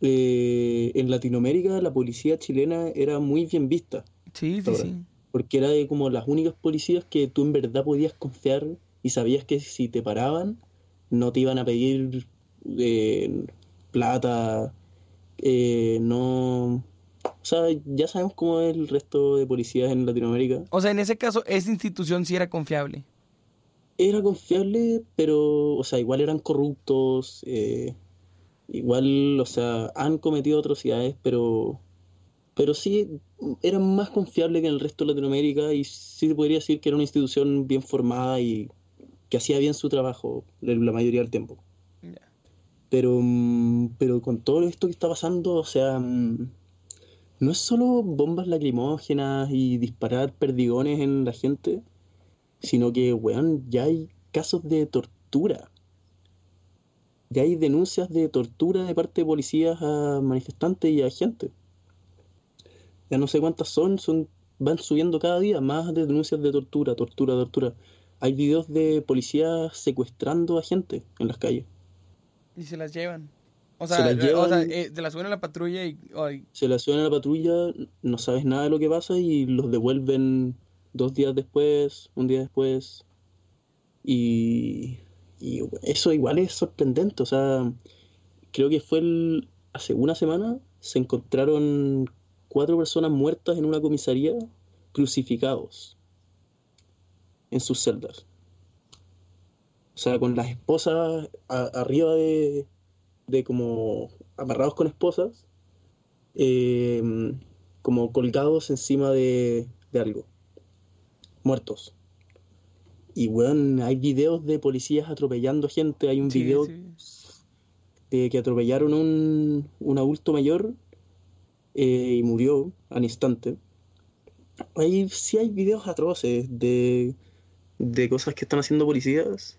eh, en Latinoamérica la policía chilena era muy bien vista. Sí, sí, sí. Porque era de como las únicas policías que tú en verdad podías confiar y sabías que si te paraban no te iban a pedir eh, plata eh, no... O sea, ya sabemos cómo es el resto de policías en Latinoamérica. O sea, en ese caso, esa institución sí era confiable. Era confiable, pero, o sea, igual eran corruptos, eh, igual, o sea, han cometido atrocidades, pero, pero sí eran más confiables que en el resto de Latinoamérica y sí se podría decir que era una institución bien formada y que hacía bien su trabajo la mayoría del tiempo. Pero, mm, pero con todo esto que está pasando, o sea, mm, no es solo bombas lacrimógenas y disparar perdigones en la gente, sino que, weón, ya hay casos de tortura. Ya hay denuncias de tortura de parte de policías a manifestantes y a gente. Ya no sé cuántas son, son van subiendo cada día más de denuncias de tortura, tortura, tortura. Hay videos de policías secuestrando a gente en las calles. Y se las llevan. O sea, se, o sea, eh, se las suben a la patrulla y... Se las suben a la patrulla, no sabes nada de lo que pasa y los devuelven dos días después, un día después. Y, y eso igual es sorprendente. O sea, creo que fue el, hace una semana se encontraron cuatro personas muertas en una comisaría crucificados en sus celdas. O sea, con las esposas arriba de, de como amarrados con esposas, em, como colgados encima de, de algo, muertos. Y bueno, hay videos de policías atropellando gente, hay un video de que atropellaron un, un adulto mayor eh, y murió al instante. Hay, sí hay videos atroces de de cosas que están haciendo policías.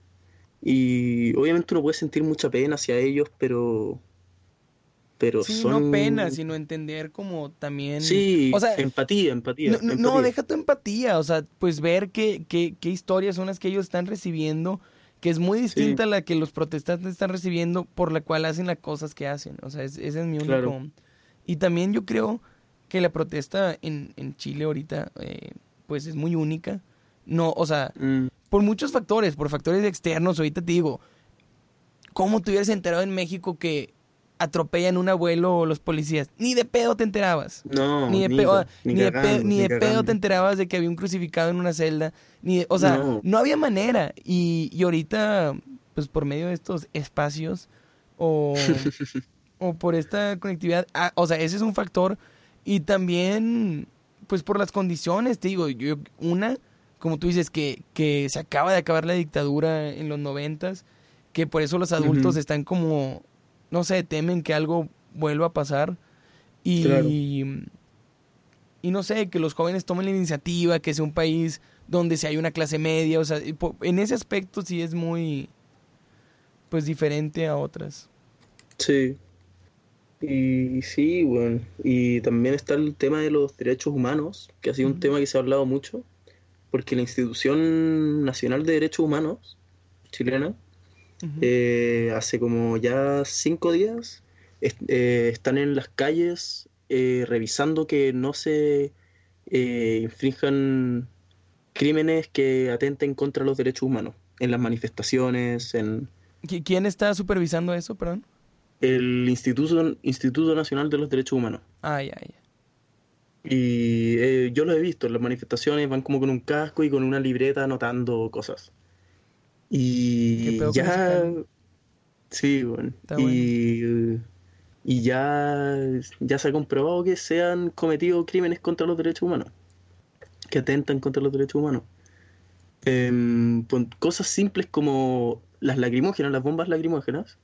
Y obviamente uno puede sentir mucha pena hacia ellos, pero pero sí, son... no pena, sino entender como también... Sí, o sea, empatía, empatía no, no, deja tu empatía, o sea, pues ver qué, qué, qué, historias son las que ellos están recibiendo, que es muy distinta a la que los protestantes están recibiendo, por la cual hacen las cosas que hacen, o sea, ese es mi único... Y también yo creo que la protesta en, en Chile ahorita, eh, pues es muy única, no, o sea, mm. por muchos factores, por factores externos, ahorita te digo, ¿cómo te hubieras enterado en México que atropellan un abuelo los policías. Ni de pedo te enterabas. No, ni de, pedo, ni, de, pedo, te enterabas de que había un crucificado en una celda. Ni o sea, no. había manera. Y, y, ahorita, pues por medio de estos espacios o, o por esta conectividad, ah, o sea, ese es un factor. Y también, pues por las condiciones, te digo, yo, una, como tú dices, que, que se acaba de acabar la dictadura en los noventas, que por eso los adultos están como no sé, temen que algo vuelva a pasar y, y no sé, que los jóvenes tomen la iniciativa, que sea un país donde si hay una clase media, o sea, en ese aspecto sí es muy, pues diferente a otras. Sí. Y sí, bueno, y también está el tema de los derechos humanos, que ha sido un tema que se ha hablado mucho, porque la Institución Nacional de Derechos Humanos chilena eh, hace como ya cinco días eh, están en las calles eh, revisando que no se infrinjan crímenes que atenten contra los derechos humanos en las manifestaciones. En... ¿Quién está supervisando eso, perdón? El Instituto, Instituto Nacional de los Derechos Humanos. Ah, ya, ya. Y yo lo he visto, en las manifestaciones van como con un casco y con una libreta anotando cosas. Y ya. Sí, bueno. Y, y ya, ya se ha comprobado que se han cometido crímenes contra los derechos humanos. Que atentan contra los derechos humanos. Eh, cosas simples como las lacrimógenas, las bombas lacrimógenas.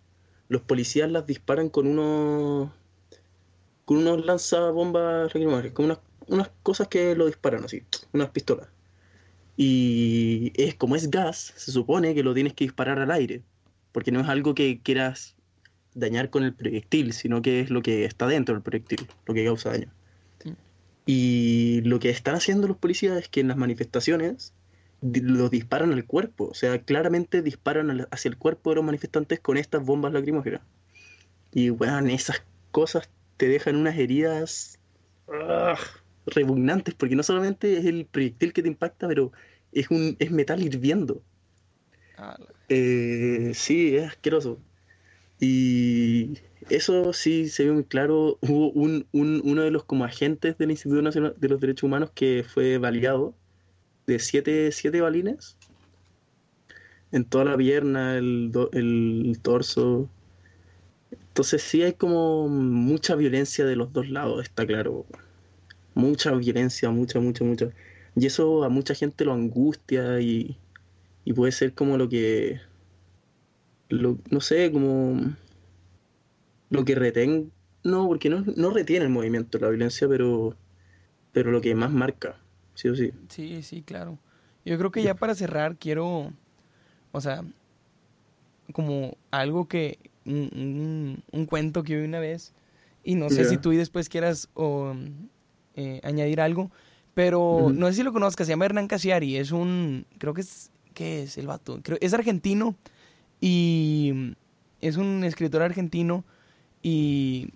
Los policías las disparan con unos. con unos lanzabombas lacrimógenas, con unas, unas cosas que lo disparan así, unas pistolas. Y es como es gas, se supone que lo tienes que disparar al aire, porque no es algo que quieras dañar con el proyectil, sino que es lo que está dentro del proyectil, lo que causa daño. Y lo que están haciendo los policías es que en las manifestaciones lo disparan al cuerpo, o sea, claramente disparan hacia el cuerpo de los manifestantes con estas bombas lacrimógenas. Y bueno, esas cosas te dejan unas heridas ¡ah! repugnantes, porque no solamente es el proyectil que te impacta, pero es, un, es metal hirviendo. Eh, sí, es asqueroso. Y eso sí se ve muy claro. Hubo un, uno de los como agentes del Instituto Nacional de los Derechos Humanos que fue baleado de siete, siete balines en toda la pierna, el, el torso. Entonces sí hay como mucha violencia de los dos lados, está claro mucha violencia, mucha, mucha, mucha. Y eso a mucha gente lo angustia y, y puede ser como lo que, lo, no sé, como lo que reten, no, porque no, no retiene el movimiento la violencia, pero, pero lo que más marca, sí o sí. Sí, sí, claro. Yo creo que ya para cerrar quiero, o sea, como algo que, un, un, cuento que vi una vez, y no sé si tú y después quieras o, eh, añadir algo. Pero no sé si lo conozcas, se llama Hernán Casiari, es un, creo que es, ¿qué es el vato? Creo, es argentino y es un escritor argentino y,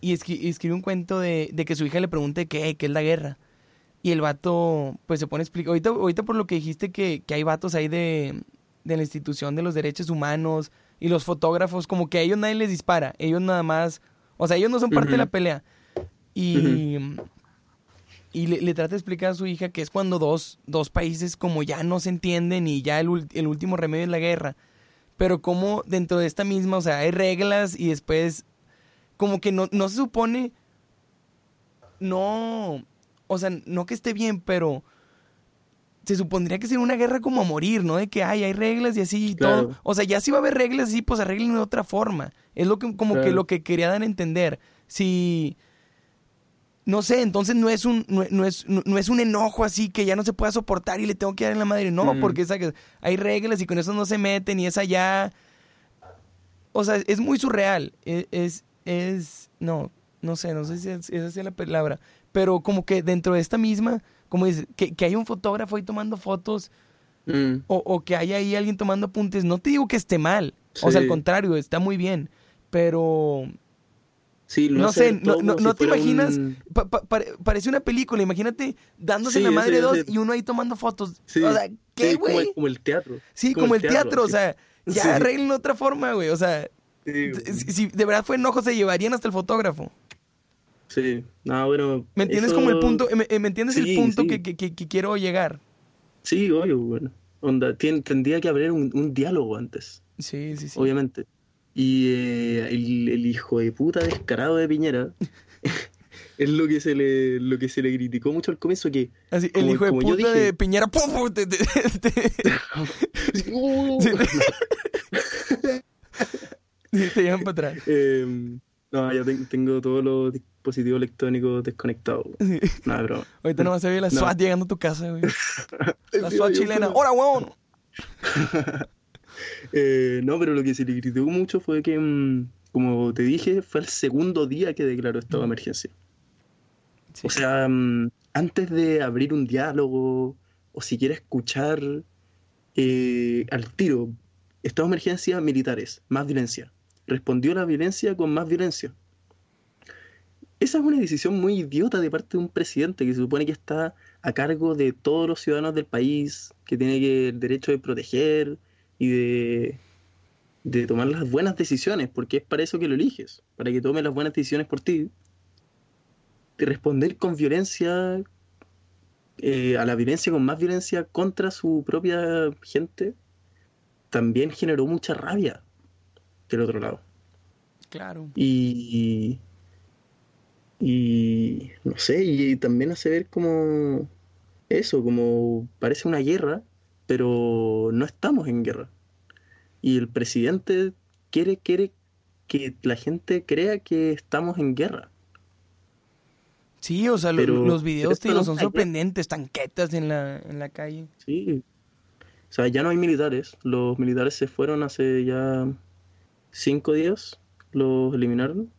y escribe un cuento de, de, que su hija le pregunte qué, qué es la guerra. Y el vato, pues se pone a explicar, ahorita, ahorita por lo que dijiste que, que hay vatos ahí de, de la institución de los derechos humanos y los fotógrafos, como que a ellos nadie les dispara, ellos nada más, o sea, ellos no son parte de la pelea y, y le, trata de explicar a su hija que es cuando dos, dos países como ya no se entienden y ya el, el último remedio es la guerra. Pero como dentro de esta misma, o sea, hay reglas y después como que no, no se supone, no, o sea, no que esté bien, pero se supondría que sería una guerra como a morir, ¿no? De que ay, hay reglas y así y todo. O sea, ya si va a haber reglas así, pues arreglen de otra forma. Es lo que, como que lo que quería dar a entender. Si, no sé, entonces no es un, no, es, no, es un enojo así que ya no se pueda soportar y le tengo que dar en la madre. No, porque hay reglas y con eso no se meten y es allá. O sea, es muy surreal. E, es, es, no, no sé, no sé si es, esa es la palabra. Pero como que dentro de esta misma, como dice, que, que hay un fotógrafo ahí tomando fotos mm. o, o, que haya ahí alguien tomando apuntes, no te digo que esté mal. O sea, al contrario, está muy bien. Pero no sé, no, no, te imaginas, parece una película, imagínate dándose la madre dos y uno ahí tomando fotos. o sea, ¿qué, güey? Como, el teatro. Sí, como, el teatro, o sea, ya arreglen otra forma, güey, o sea, si, de verdad fue enojo se llevarían hasta el fotógrafo. Sí, no, bueno. ¿Me entiendes como el punto, me, entiendes el punto que, que, que, quiero llegar? Sí, obvio, bueno. Onda, tendría que haber un, un diálogo antes. Sí, sí, sí. Obviamente. Y eh, el, hijo de puta descarado de Piñera es lo que se le lo que se le criticó mucho al comienzo que Así, el hijo de puta de Piñera te, te, te, llevan para atrás. Em, no ya tengo todos los dispositivos electrónicos desconectados. No bro ahorita no vas a ver la SWAT llegando a tu casa güey. la SWAT chilena. ¡Hora, huevón! Eh, no, pero lo que se le criticó mucho fue que, mm, como te dije, fue el segundo día que declaró estado de emergencia. O sea, mm, antes de abrir un diálogo o siquiera escuchar eh, al tiro, estado de emergencia militares, más violencia. Respondió la violencia con más violencia. Esa es una decisión muy idiota de parte de un presidente que se supone que está a cargo de todos los ciudadanos del país, que tiene que, el derecho de proteger, y de, de tomar las buenas decisiones, porque es para eso que lo eliges, para que tome las buenas decisiones por ti. De responder con violencia, eh, a la violencia con más violencia contra su propia gente, también generó mucha rabia del otro lado. Claro. Y, y, no sé, y también hace ver como eso, como parece una guerra, pero no estamos en guerra. Y el presidente quiere, quiere que la gente crea que estamos en guerra. Sí, o sea, los videos son sorprendentes, tanquetas en la, en la calle. Sí. O sea, ya no hay militares. Los militares se fueron hace ya cinco días. Los eliminaron.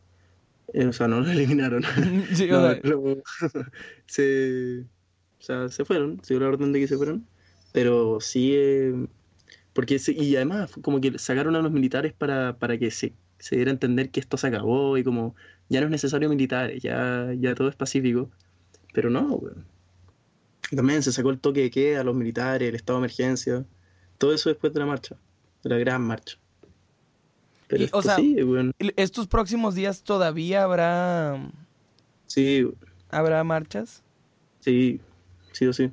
Eh, o sea, no los eliminaron. sí, se, o sea, se fueron. Se dio la orden de que se fueron. Pero sí, eh, porque y además como que sacaron a los militares para, para que se, se, diera a entender que esto se acabó y como ya no es necesario militares, ya, ya todo es pacífico. Pero no, También se sacó el toque de queda a los militares, el estado de emergencia, todo eso después de la marcha, de la gran marcha. Pero o sea, estos próximos días todavía habrá... Sí. ¿Habrá marchas? Sí, sí o sí.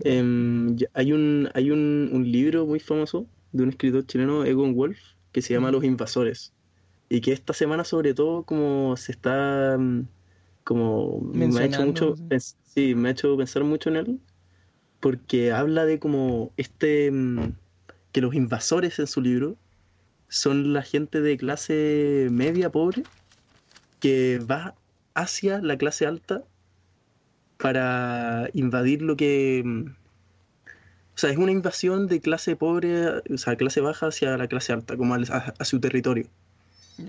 Em, hay un, hay un, un, libro muy famoso de un escritor chileno, Egon Wolf, que se llama Los Invasores. Y que esta semana, sobre todo, como se está. Mm, como. Me ha hecho mucho. Sí, me ha hecho pensar mucho en él. Porque habla de como este. Mm, que los invasores en su libro son la gente de clase media pobre que va hacia la clase alta para invadir lo que... Mm, o sea, es una invasión de clase pobre, o sea, clase baja hacia la clase alta, como a, su territorio.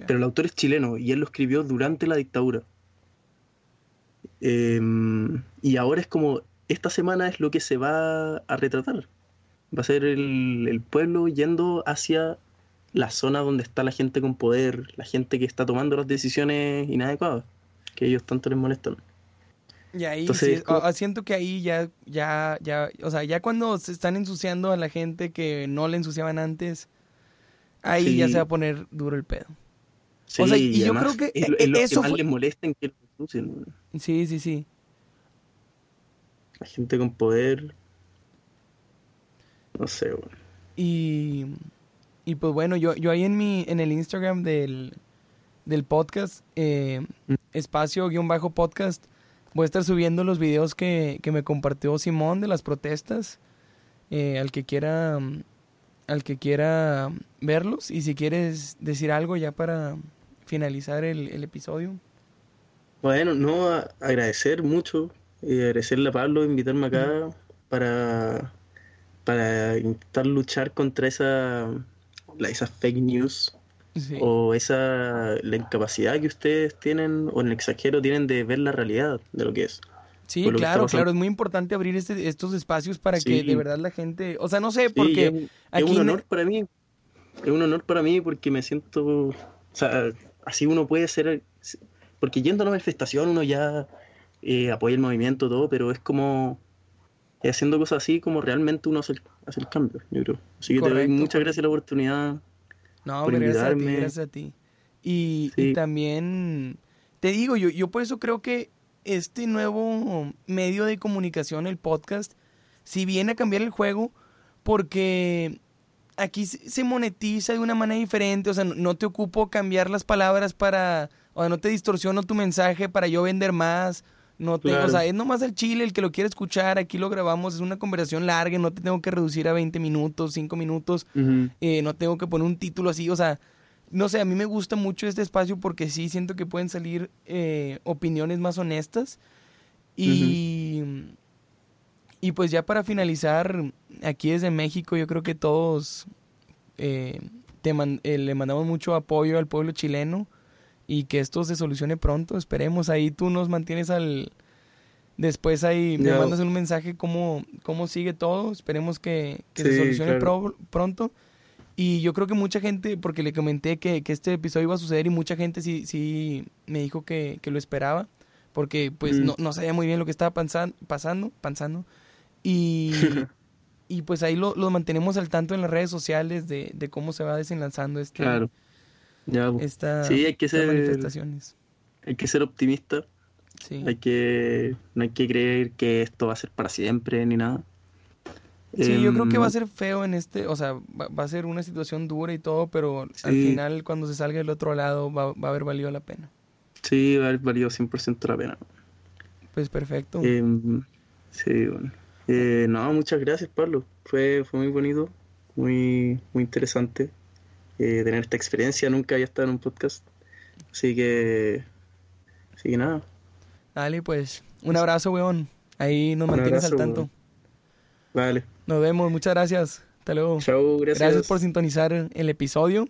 Pero el autor es chileno y él lo escribió durante la dictadura. Em, y ahora es como, esta semana es lo que se va a retratar. Va a ser el, el pueblo yendo hacia la zona donde está la gente con poder, la gente que está tomando las decisiones inadecuadas, que ellos tanto les molestan. Y ahí siento que ahí ya, ya, ya, o sea, ya cuando se están ensuciando a la gente que no le ensuciaban antes, ahí ya se va a poner duro el pedo. o sea, y, yo creo que es lo, eso que más les molesta que lo ensucien. Sí, sí, sí. La gente con poder. No sé, güey. Y, y pues bueno, yo, yo ahí en mi, en el Instagram del, del podcast, eh, mm. espacio-podcast, Voy a estar subiendo los videos que, me compartió Simón de las protestas. Eh, al que quiera al que quiera verlos y si quieres decir algo ya para finalizar el, episodio. Bueno, no, agradecer mucho, y agradecerle a Pablo invitarme acá para, para intentar luchar contra esa, esas fake news o esa la incapacidad que ustedes tienen o el exagero tienen de ver la realidad de lo que es. Sí, claro, claro, es muy importante abrir este, estos espacios para que de verdad la gente, o sea, no sé, porque es, un honor para mí, es un honor para mí porque me siento, o sea, así uno puede ser, porque yendo a la manifestación uno ya eh, apoya el movimiento, todo, pero es como haciendo cosas así como realmente uno hace, el cambio, yo creo. Así que te doy muchas gracias por la oportunidad. No, por gracias a ti, gracias a ti. Y, y también te digo, yo, yo por eso creo que este nuevo medio de comunicación, el podcast, si viene a cambiar el juego, porque aquí se monetiza de una manera diferente, o sea, no te ocupo cambiar las palabras para, o sea, no te distorsiono tu mensaje para yo vender más, no te, o sea, es nomás el chile el que lo quiere escuchar, aquí lo grabamos, es una conversación larga, no te tengo que reducir a 20 minutos, 5 minutos, eh, no tengo que poner un título así, o sea, no sé, a mí me gusta mucho este espacio porque sí siento que pueden salir eh, opiniones más honestas. Y, y pues ya para finalizar, aquí desde México yo creo que todos eh, te eh, le mandamos mucho apoyo al pueblo chileno y que esto se solucione pronto, esperemos. Ahí tú nos mantienes al... Después ahí me mandas un mensaje cómo, cómo sigue todo, esperemos que, se solucione pronto. Y yo creo que mucha gente, porque le comenté que, este episodio iba a suceder y mucha gente sí, sí me dijo que, lo esperaba, porque pues mm. no, sabía muy bien lo que estaba pasando, pasando, Y, y pues ahí lo, mantenemos al tanto en las redes sociales de, cómo se va desenlazando este, claro. Ya, esta, sí, hay que ser, manifestaciones. Hay que ser optimista. Sí. Hay que, no hay que creer que esto va a ser para siempre ni nada. Sí, yo creo que va a em, ser feo en este, o sea, va, a ser una situación dura y todo, pero al final cuando se salga del otro lado va, a haber valido la pena. Sí, va a haber valido 100% la pena. Pues perfecto. Em, sí, bueno. Eh, no, muchas gracias, Pablo. Fue, fue muy bonito, muy, muy interesante eh, tener esta experiencia. Nunca había estado en un podcast. Así que, así que nada. Dale, pues, un abrazo, weón. Ahí nos mantienes al tanto. Vale. Nos vemos, muchas gracias. Hasta luego. Chau, gracias. Gracias por sintonizar el episodio.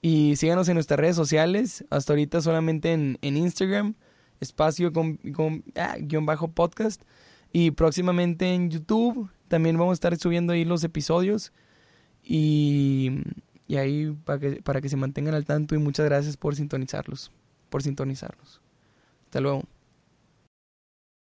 Y síganos en nuestras redes sociales. Hasta ahorita solamente en, Instagram, espacio con, ah, guion bajo podcast. Y próximamente en YouTube. También vamos a estar subiendo ahí los episodios. Y, y ahí para que, para que se mantengan al tanto. Y muchas gracias por sintonizarlos. Por sintonizarlos. Hasta luego.